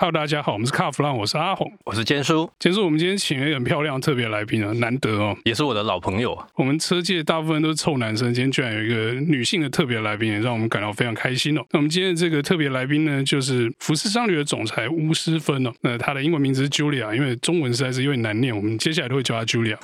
Hello，大家好，我们是卡弗朗，我是阿红，我是坚叔。坚叔，我们今天请了一个很漂亮的特别来宾啊，难得哦，也是我的老朋友。我们车界大部分都是臭男生，今天居然有一个女性的特别来宾，也让我们感到非常开心哦。那我们今天的这个特别来宾呢，就是福斯商旅的总裁巫师芬哦。那他的英文名字是 Julia，因为中文实在是有点难念，我们接下来都会叫他 Julia。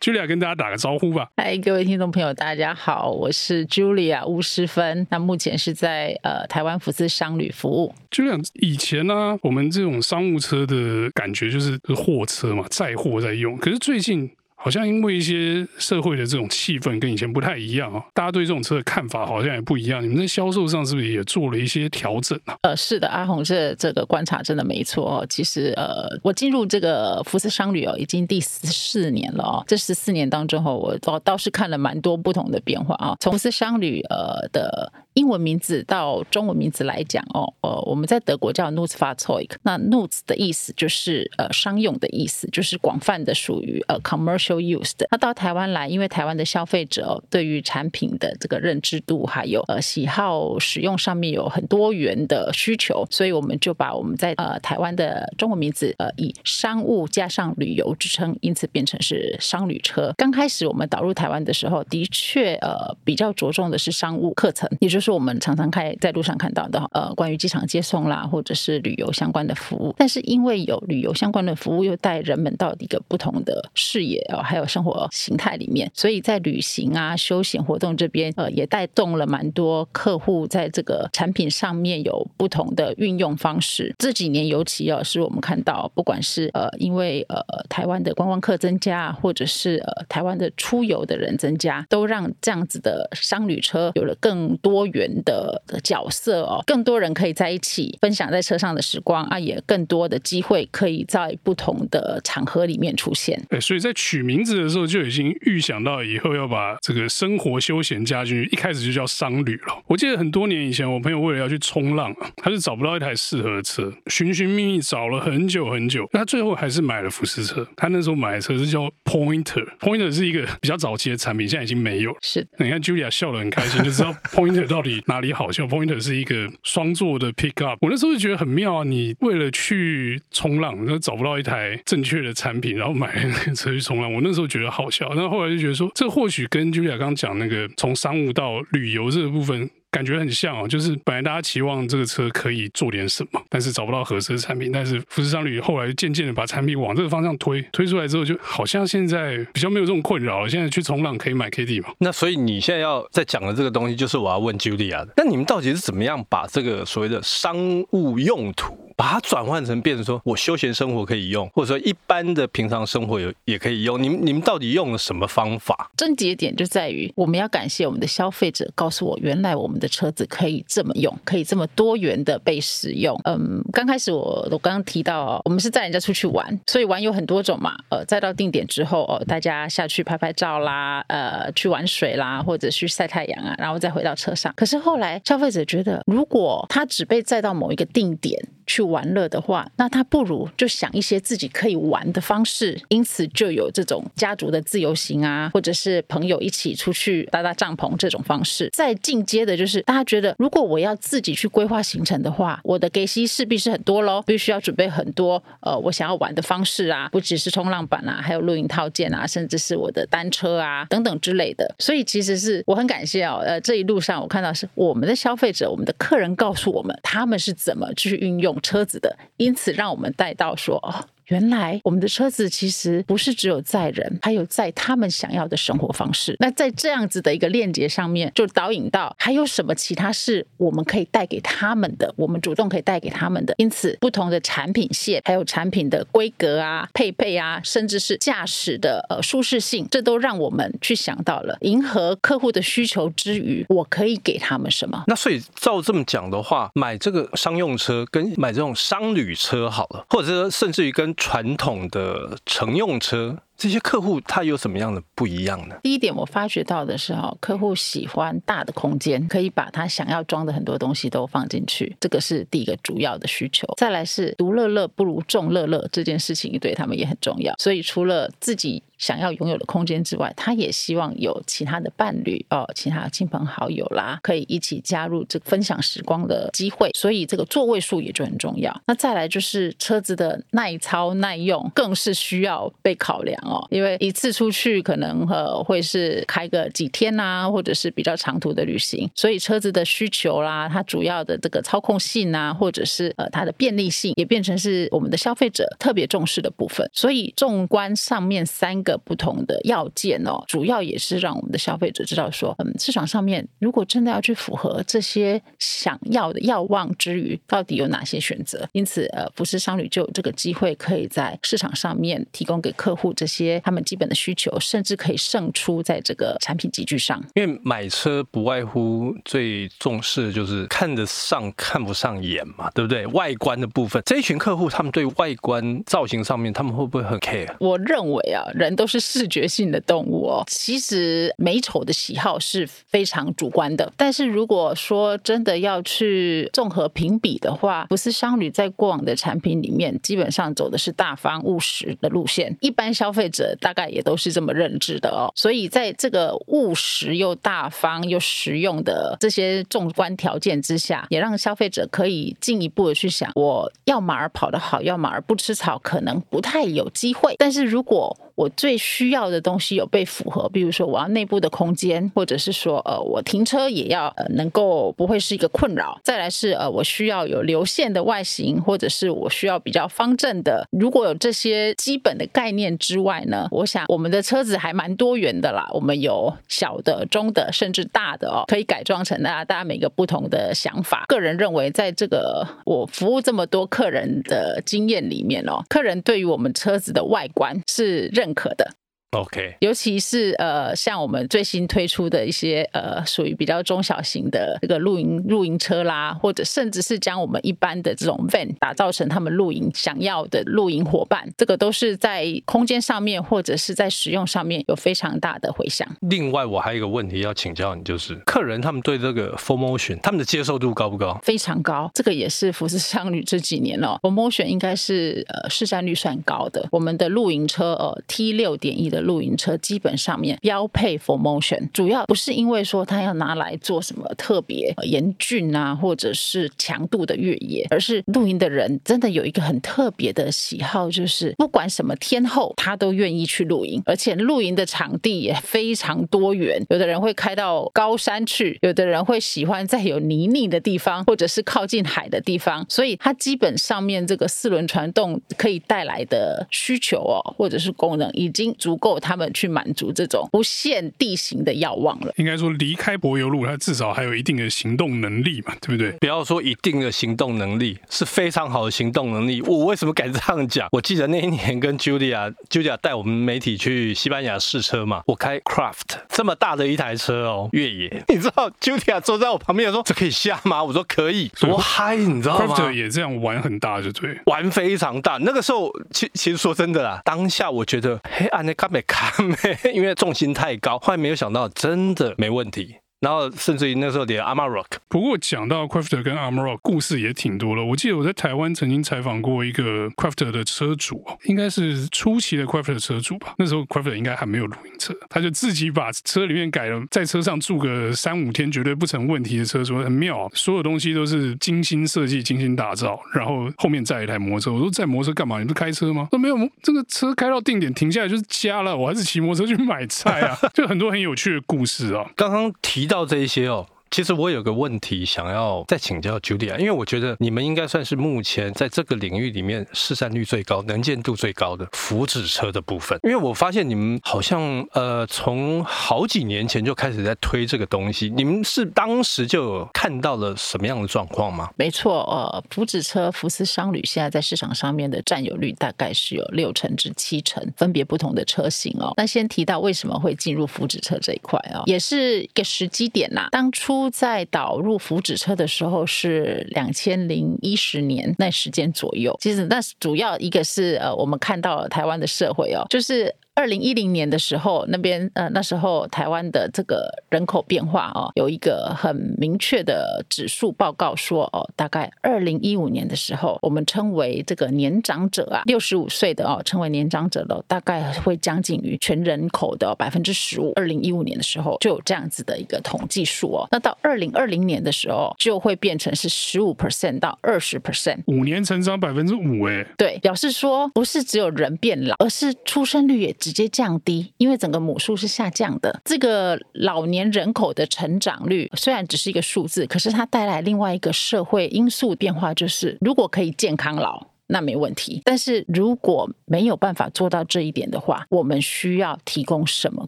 Julia 跟大家打个招呼吧。嗨，各位听众朋友，大家好，我是 Julia 巫诗芬。那目前是在呃台湾福斯商旅服务。Julia 以前呢、啊，我们这种商务车的感觉就是货车嘛，载货在用。可是最近。好像因为一些社会的这种气氛跟以前不太一样啊，大家对这种车的看法好像也不一样。你们在销售上是不是也做了一些调整啊？呃，是的，阿红这这个观察真的没错哦。其实呃，我进入这个福斯商旅哦，已经第十四年了哦。这十四年当中哦，我倒倒是看了蛮多不同的变化啊。从福斯商旅呃的。英文名字到中文名字来讲哦，呃，我们在德国叫 Nutzfahrzeug，那 Nutz 的意思就是呃商用的意思，就是广泛的属于呃 commercial use 的。那到台湾来，因为台湾的消费者对于产品的这个认知度还有呃喜好使用上面有很多元的需求，所以我们就把我们在呃台湾的中文名字呃以商务加上旅游之称，因此变成是商旅车。刚开始我们导入台湾的时候，的确呃比较着重的是商务课程，也就是。是我们常常开在路上看到的，呃，关于机场接送啦，或者是旅游相关的服务。但是因为有旅游相关的服务，又带人们到一个不同的视野哦，还有生活形态里面，所以在旅行啊、休闲活动这边，呃，也带动了蛮多客户在这个产品上面有不同的运用方式。这几年尤其啊，是我们看到，不管是呃，因为呃，台湾的观光客增加，或者是呃，台湾的出游的人增加，都让这样子的商旅车有了更多元。人的角色哦，更多人可以在一起分享在车上的时光啊，也更多的机会可以在不同的场合里面出现。哎，所以在取名字的时候就已经预想到以后要把这个生活休闲加进去，一开始就叫商旅了。我记得很多年以前，我朋友为了要去冲浪啊，他是找不到一台适合的车，寻寻觅觅找了很久很久，他最后还是买了福斯车。他那时候买的车是叫 Pointer，Pointer 是一个比较早期的产品，现在已经没有了。是，你看 Julia 笑得很开心，就知道 Pointer 到到底。哪里好笑？Pointer 是一个双座的 pickup，我那时候就觉得很妙啊！你为了去冲浪，然后找不到一台正确的产品，然后买那个车去冲浪，我那时候觉得好笑。那后后来就觉得说，这或许跟 Julia 刚讲那个从商务到旅游这个部分。感觉很像哦，就是本来大家期望这个车可以做点什么，但是找不到合适的产品。但是福斯商旅后来渐渐的把产品往这个方向推，推出来之后，就好像现在比较没有这种困扰了。现在去冲浪可以买 KD 嘛？那所以你现在要在讲的这个东西，就是我要问 Julia 的。那你们到底是怎么样把这个所谓的商务用途？把它转换成变成说，我休闲生活可以用，或者说一般的平常生活也也可以用。你们你们到底用了什么方法？症结点就在于，我们要感谢我们的消费者，告诉我原来我们的车子可以这么用，可以这么多元的被使用。嗯，刚开始我我刚刚提到，我们是载人家出去玩，所以玩有很多种嘛。呃，载到定点之后，哦，大家下去拍拍照啦，呃，去玩水啦，或者去晒太阳啊，然后再回到车上。可是后来消费者觉得，如果他只被载到某一个定点，去玩乐的话，那他不如就想一些自己可以玩的方式，因此就有这种家族的自由行啊，或者是朋友一起出去搭搭帐篷这种方式。再进阶的就是，大家觉得如果我要自己去规划行程的话，我的给息势必是很多喽，必须要准备很多呃我想要玩的方式啊，不只是冲浪板啊，还有露营套件啊，甚至是我的单车啊等等之类的。所以其实是我很感谢哦，呃这一路上我看到是我们的消费者，我们的客人告诉我们他们是怎么去运用车子的，因此让我们带到说哦。原来我们的车子其实不是只有载人，还有载他们想要的生活方式。那在这样子的一个链接上面，就导引到还有什么其他是我们可以带给他们的，我们主动可以带给他们的。因此，不同的产品线，还有产品的规格啊、配备啊，甚至是驾驶的呃舒适性，这都让我们去想到了迎合客户的需求之余，我可以给他们什么？那所以照这么讲的话，买这个商用车跟买这种商旅车好了，或者是甚至于跟传统的乘用车这些客户他有什么样的不一样呢？第一点，我发觉到的是哈，客户喜欢大的空间，可以把他想要装的很多东西都放进去，这个是第一个主要的需求。再来是独乐乐不如众乐乐这件事情对他们也很重要，所以除了自己。想要拥有的空间之外，他也希望有其他的伴侣哦，其他亲朋好友啦，可以一起加入这个分享时光的机会。所以这个座位数也就很重要。那再来就是车子的耐操耐用，更是需要被考量哦。因为一次出去可能呃会是开个几天呐、啊，或者是比较长途的旅行，所以车子的需求啦，它主要的这个操控性啊，或者是呃它的便利性，也变成是我们的消费者特别重视的部分。所以纵观上面三个。不同的要件哦，主要也是让我们的消费者知道说，嗯，市场上面如果真的要去符合这些想要的要望之余，到底有哪些选择？因此，呃，福斯商旅就有这个机会，可以在市场上面提供给客户这些他们基本的需求，甚至可以胜出在这个产品集聚上。因为买车不外乎最重视的就是看得上看不上眼嘛，对不对？外观的部分，这一群客户他们对外观造型上面，他们会不会很 care？我认为啊，人。都是视觉性的动物哦。其实美丑的喜好是非常主观的，但是如果说真的要去综合评比的话，不是商旅在过往的产品里面，基本上走的是大方务实的路线。一般消费者大概也都是这么认知的哦。所以在这个务实又大方又实用的这些纵观条件之下，也让消费者可以进一步的去想：我要马儿跑得好，要马儿不吃草，可能不太有机会。但是如果我最需要的东西有被符合，比如说我要内部的空间，或者是说呃我停车也要呃能够不会是一个困扰。再来是呃我需要有流线的外形，或者是我需要比较方正的。如果有这些基本的概念之外呢，我想我们的车子还蛮多元的啦。我们有小的、中的，甚至大的哦，可以改装成大家大家每个不同的想法。个人认为，在这个我服务这么多客人的经验里面哦，客人对于我们车子的外观是。认可的。OK，尤其是呃，像我们最新推出的一些呃，属于比较中小型的这个露营露营车啦，或者甚至是将我们一般的这种 van 打造成他们露营想要的露营伙伴，这个都是在空间上面或者是在使用上面有非常大的回响。另外，我还有一个问题要请教你，就是客人他们对这个 f o r m o t i o n 他们的接受度高不高？非常高，这个也是服饰商旅这几年哦 f o r m o t i o n 应该是呃市占率算高的。我们的露营车呃 T 六点一的。露营车基本上面标配 formotion，主要不是因为说它要拿来做什么特别严峻啊，或者是强度的越野，而是露营的人真的有一个很特别的喜好，就是不管什么天候，他都愿意去露营，而且露营的场地也非常多元。有的人会开到高山去，有的人会喜欢在有泥泞的地方，或者是靠近海的地方。所以它基本上面这个四轮传动可以带来的需求哦，或者是功能已经足够。够他们去满足这种不限地形的要望了。应该说，离开柏油路，它至少还有一定的行动能力嘛，对不对？不要说一定的行动能力，是非常好的行动能力。我为什么敢这样讲？我记得那一年跟 Julia，Julia 带我们媒体去西班牙试车嘛，我开 Craft 这么大的一台车哦，越野。你知道 Julia 坐在我旁边说：“这可以下吗？”我说：“可以。”多嗨，你知道吗？Craft 也这样玩很大，就对，玩非常大。那个时候，其其实说真的啦，当下我觉得，嘿，安内卡美。卡没，因为重心太高，后来没有想到，真的没问题。然后甚至于那时候连 Amarok，不过讲到 Crafter 跟 Amarok 故事也挺多了。我记得我在台湾曾经采访过一个 Crafter 的车主，应该是初期的 Crafter 车主吧。那时候 Crafter 应该还没有露营车，他就自己把车里面改了，在车上住个三五天绝对不成问题的车，说很妙，所有东西都是精心设计、精心打造。然后后面载一台摩托车，我说载摩托车干嘛？你不开车吗？说没有，这个车开到定点停下来就是家了，我还是骑摩托车去买菜啊。就很多很有趣的故事啊。刚刚提。到这一些哦。其实我有个问题想要再请教 Julia，因为我觉得你们应该算是目前在这个领域里面市占率最高、能见度最高的福祉车的部分。因为我发现你们好像呃从好几年前就开始在推这个东西，你们是当时就看到了什么样的状况吗？没错，呃，福祉车福斯商旅现在在市场上面的占有率大概是有六成至七成，分别不同的车型哦。那先提到为什么会进入福祉车这一块、哦，也是一个时机点呐、当初。在导入福祉车的时候是两千零一十年那时间左右，其实那主要一个是呃，我们看到台湾的社会哦，就是。二零一零年的时候，那边呃那时候台湾的这个人口变化哦，有一个很明确的指数报告说哦，大概二零一五年的时候，我们称为这个年长者啊，六十五岁的哦，称为年长者的大概会将近于全人口的百分之十五。二零一五年的时候就有这样子的一个统计数哦，那到二零二零年的时候就会变成是十五 percent 到二十。percent，五年成长百分之五哎，对，表示说不是只有人变老，而是出生率也直接降低，因为整个母数是下降的。这个老年人口的成长率虽然只是一个数字，可是它带来另外一个社会因素变化，就是如果可以健康老。那没问题，但是如果没有办法做到这一点的话，我们需要提供什么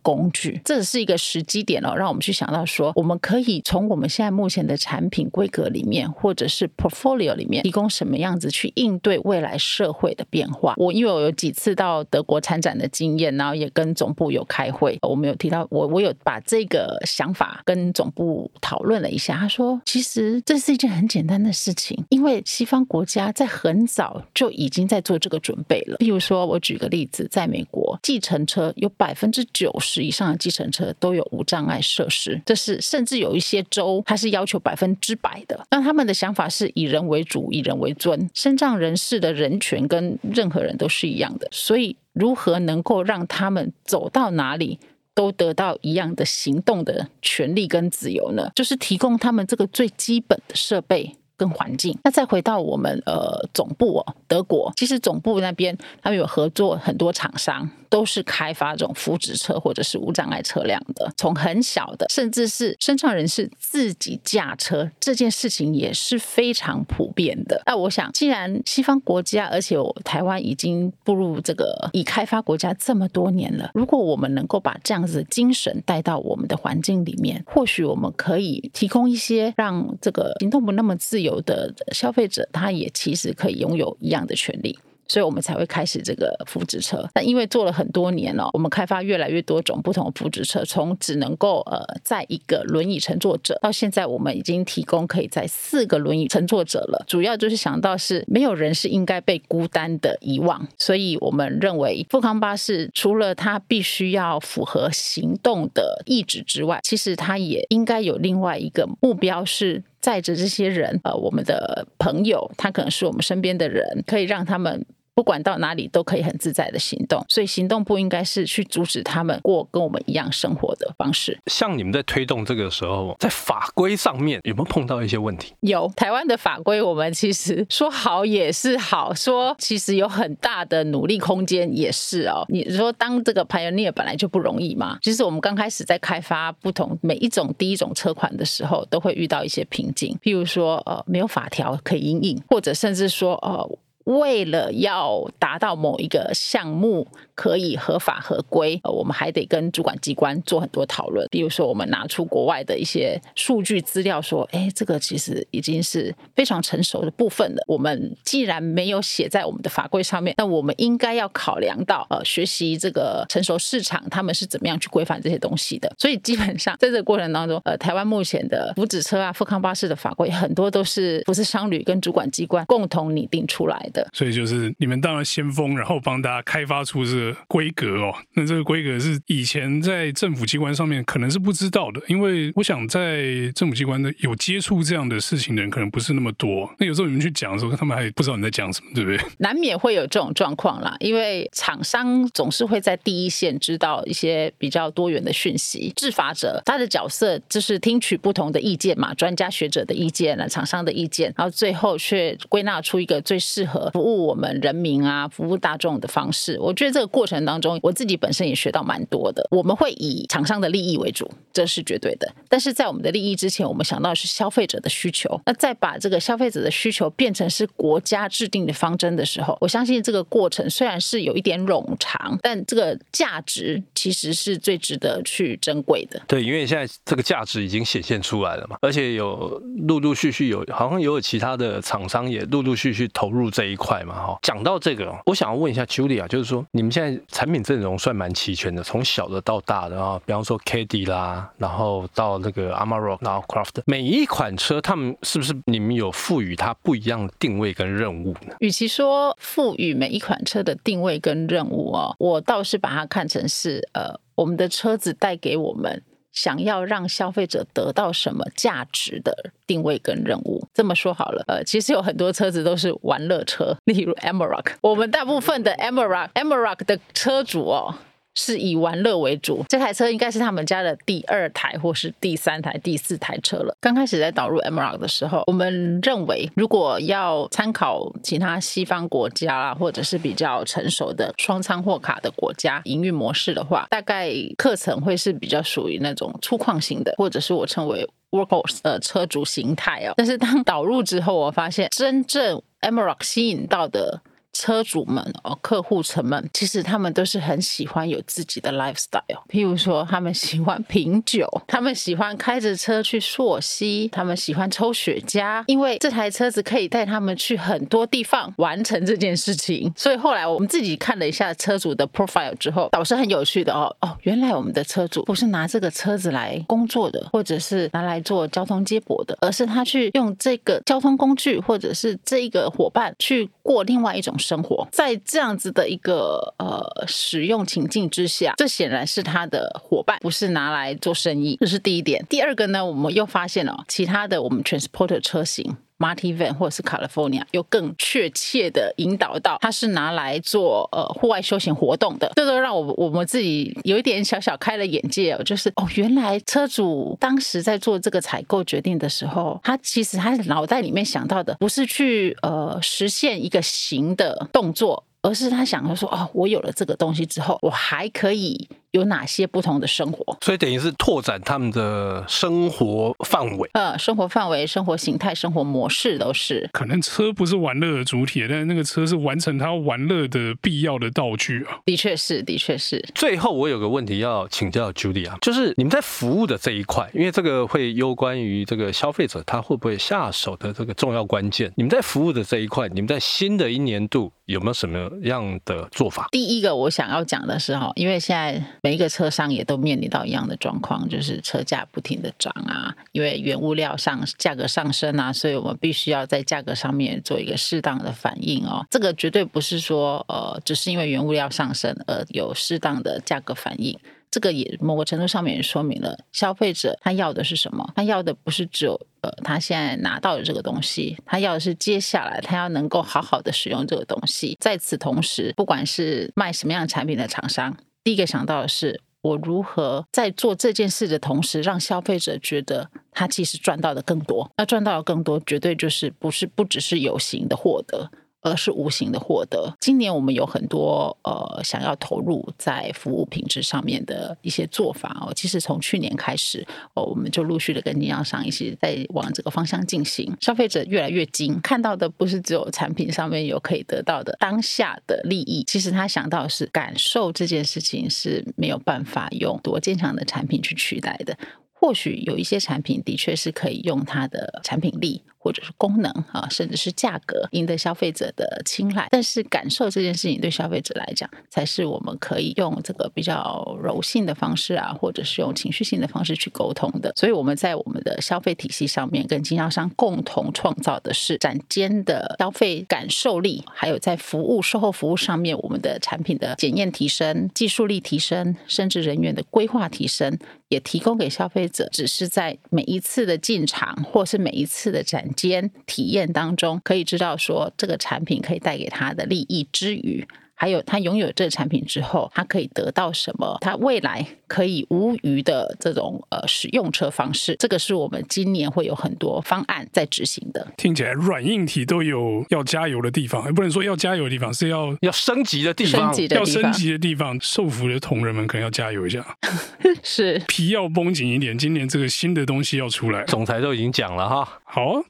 工具？这是一个时机点哦，让我们去想到说，我们可以从我们现在目前的产品规格里面，或者是 portfolio 里面，提供什么样子去应对未来社会的变化。我因为我有几次到德国参展的经验，然后也跟总部有开会，我们有提到我我有把这个想法跟总部讨论了一下。他说，其实这是一件很简单的事情，因为西方国家在很早。就已经在做这个准备了。比如说，我举个例子，在美国，计程车有百分之九十以上的计程车都有无障碍设施，这是甚至有一些州它是要求百分之百的。那他们的想法是以人为主，以人为尊，身障人士的人权跟任何人都是一样的。所以，如何能够让他们走到哪里都得到一样的行动的权利跟自由呢？就是提供他们这个最基本的设备。跟环境，那再回到我们呃总部哦，德国，其实总部那边他们有合作很多厂商。都是开发这种福祉车或者是无障碍车辆的，从很小的，甚至是身障人士自己驾车这件事情也是非常普遍的。那我想，既然西方国家，而且台湾已经步入这个已开发国家这么多年了，如果我们能够把这样子的精神带到我们的环境里面，或许我们可以提供一些让这个行动不那么自由的消费者，他也其实可以拥有一样的权利。所以我们才会开始这个福祉车。那因为做了很多年了，我们开发越来越多种不同的福祉车，从只能够呃载一个轮椅乘坐者，到现在我们已经提供可以载四个轮椅乘坐者了。主要就是想到是没有人是应该被孤单的遗忘，所以我们认为富康巴士除了它必须要符合行动的意志之外，其实它也应该有另外一个目标是载着这些人，呃，我们的朋友，他可能是我们身边的人，可以让他们。不管到哪里都可以很自在的行动，所以行动不应该是去阻止他们过跟我们一样生活的方式。像你们在推动这个时候，在法规上面有没有碰到一些问题？有，台湾的法规我们其实说好也是好，说其实有很大的努力空间也是哦。你说当这个 pioneer 本来就不容易嘛。其实我们刚开始在开发不同每一种第一种车款的时候，都会遇到一些瓶颈，譬如说呃没有法条可以因应，或者甚至说呃。为了要达到某一个项目可以合法合规，呃，我们还得跟主管机关做很多讨论。比如说，我们拿出国外的一些数据资料，说，哎，这个其实已经是非常成熟的部分了。我们既然没有写在我们的法规上面，那我们应该要考量到，呃，学习这个成熟市场他们是怎么样去规范这些东西的。所以基本上在这个过程当中，呃，台湾目前的福祉车啊、富康巴士的法规很多都是不是商旅跟主管机关共同拟定出来的。所以就是你们当了先锋，然后帮大家开发出这个规格哦。那这个规格是以前在政府机关上面可能是不知道的，因为我想在政府机关的有接触这样的事情的人可能不是那么多。那有时候你们去讲的时候，他们还不知道你在讲什么，对不对？难免会有这种状况啦，因为厂商总是会在第一线知道一些比较多元的讯息。制法者他的角色就是听取不同的意见嘛，专家学者的意见了，厂商的意见，然后最后却归纳出一个最适合。服务我们人民啊，服务大众的方式，我觉得这个过程当中，我自己本身也学到蛮多的。我们会以厂商的利益为主，这是绝对的。但是在我们的利益之前，我们想到的是消费者的需求。那再把这个消费者的需求变成是国家制定的方针的时候，我相信这个过程虽然是有一点冗长，但这个价值其实是最值得去珍贵的。对，因为现在这个价值已经显现出来了嘛，而且有陆陆续续有，好像也有其他的厂商也陆陆续续投入这一。块嘛，哈。讲到这个，我想要问一下 Julia，就是说你们现在产品阵容算蛮齐全的，从小的到大的啊，比方说 K D 啦，然后到那个 Amarok，然后 Craft，每一款车，他们是不是你们有赋予它不一样的定位跟任务呢？与其说赋予每一款车的定位跟任务哦，我倒是把它看成是呃，我们的车子带给我们。想要让消费者得到什么价值的定位跟任务，这么说好了，呃，其实有很多车子都是玩乐车，例如 Amarok，我们大部分的 Amarok Amarok 的车主哦。是以玩乐为主，这台车应该是他们家的第二台或是第三台、第四台车了。刚开始在导入 MROCK 的时候，我们认为如果要参考其他西方国家啊，或者是比较成熟的双舱货卡的国家营运模式的话，大概课程会是比较属于那种粗犷型的，或者是我称为 Workhorse 的车主形态哦。但是当导入之后，我发现真正 Amarok 吸引到的。车主们哦，客户层们，其实他们都是很喜欢有自己的 lifestyle。譬如说，他们喜欢品酒，他们喜欢开着车去溯溪，他们喜欢抽雪茄，因为这台车子可以带他们去很多地方完成这件事情。所以后来我们自己看了一下车主的 profile 之后，倒是很有趣的哦哦，原来我们的车主不是拿这个车子来工作的，或者是拿来做交通接驳的，而是他去用这个交通工具，或者是这个伙伴去过另外一种。生活在这样子的一个呃使用情境之下，这显然是他的伙伴，不是拿来做生意。这是第一点。第二个呢，我们又发现了其他的我们 transporter 车型。Marty Van 或者是 California，有更确切的引导到它是拿来做呃户外休闲活动的，这都让我我们自己有一点小小开了眼界哦，就是哦，原来车主当时在做这个采购决定的时候，他其实他脑袋里面想到的不是去呃实现一个行的动作，而是他想要说哦，我有了这个东西之后，我还可以。有哪些不同的生活？所以等于是拓展他们的生活范围。呃，生活范围、生活形态、生活模式都是。可能车不是玩乐的主体，但是那个车是完成他玩乐的必要的道具啊。的确是，的确是。最后，我有个问题要请教 Julia，就是你们在服务的这一块，因为这个会攸关于这个消费者他会不会下手的这个重要关键。你们在服务的这一块，你们在新的一年度有没有什么样的做法？第一个，我想要讲的是哈，因为现在。每一个车商也都面临到一样的状况，就是车价不停的涨啊，因为原物料上价格上升啊，所以我们必须要在价格上面做一个适当的反应哦。这个绝对不是说呃，只是因为原物料上升而有适当的价格反应。这个也某个程度上面也说明了消费者他要的是什么，他要的不是只有呃他现在拿到的这个东西，他要的是接下来他要能够好好的使用这个东西。在此同时，不管是卖什么样产品的厂商。第一个想到的是，我如何在做这件事的同时，让消费者觉得他其实赚到的更多。那赚到的更多，绝对就是不是不只是有形的获得。而是无形的获得。今年我们有很多呃想要投入在服务品质上面的一些做法哦。其实从去年开始哦，我们就陆续的跟经销商一起在往这个方向进行。消费者越来越精，看到的不是只有产品上面有可以得到的当下的利益，其实他想到的是感受这件事情是没有办法用多坚强的产品去取代的。或许有一些产品的确是可以用它的产品力，或者是功能啊，甚至是价格赢得消费者的青睐。但是感受这件事情对消费者来讲，才是我们可以用这个比较柔性的方式啊，或者是用情绪性的方式去沟通的。所以我们在我们的消费体系上面，跟经销商共同创造的是展间的消费感受力，还有在服务售后服务上面，我们的产品的检验提升、技术力提升，甚至人员的规划提升。也提供给消费者，只是在每一次的进场或是每一次的展间体验当中，可以知道说这个产品可以带给他的利益之余。还有他拥有这个产品之后，他可以得到什么？他未来可以无余的这种呃使用车方式，这个是我们今年会有很多方案在执行的。听起来软硬体都有要加油的地方，也不能说要加油的地方，是要要升级的地方，要升级的地方。受服的同仁们可能要加油一下，是皮要绷紧一点。今年这个新的东西要出来，总裁都已经讲了哈。好。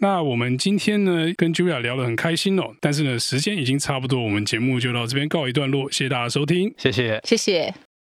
那我们今天呢，跟 Julia 聊得很开心哦，但是呢，时间已经差不多，我们节目就到这边告一段落，谢谢大家收听，谢谢，谢谢。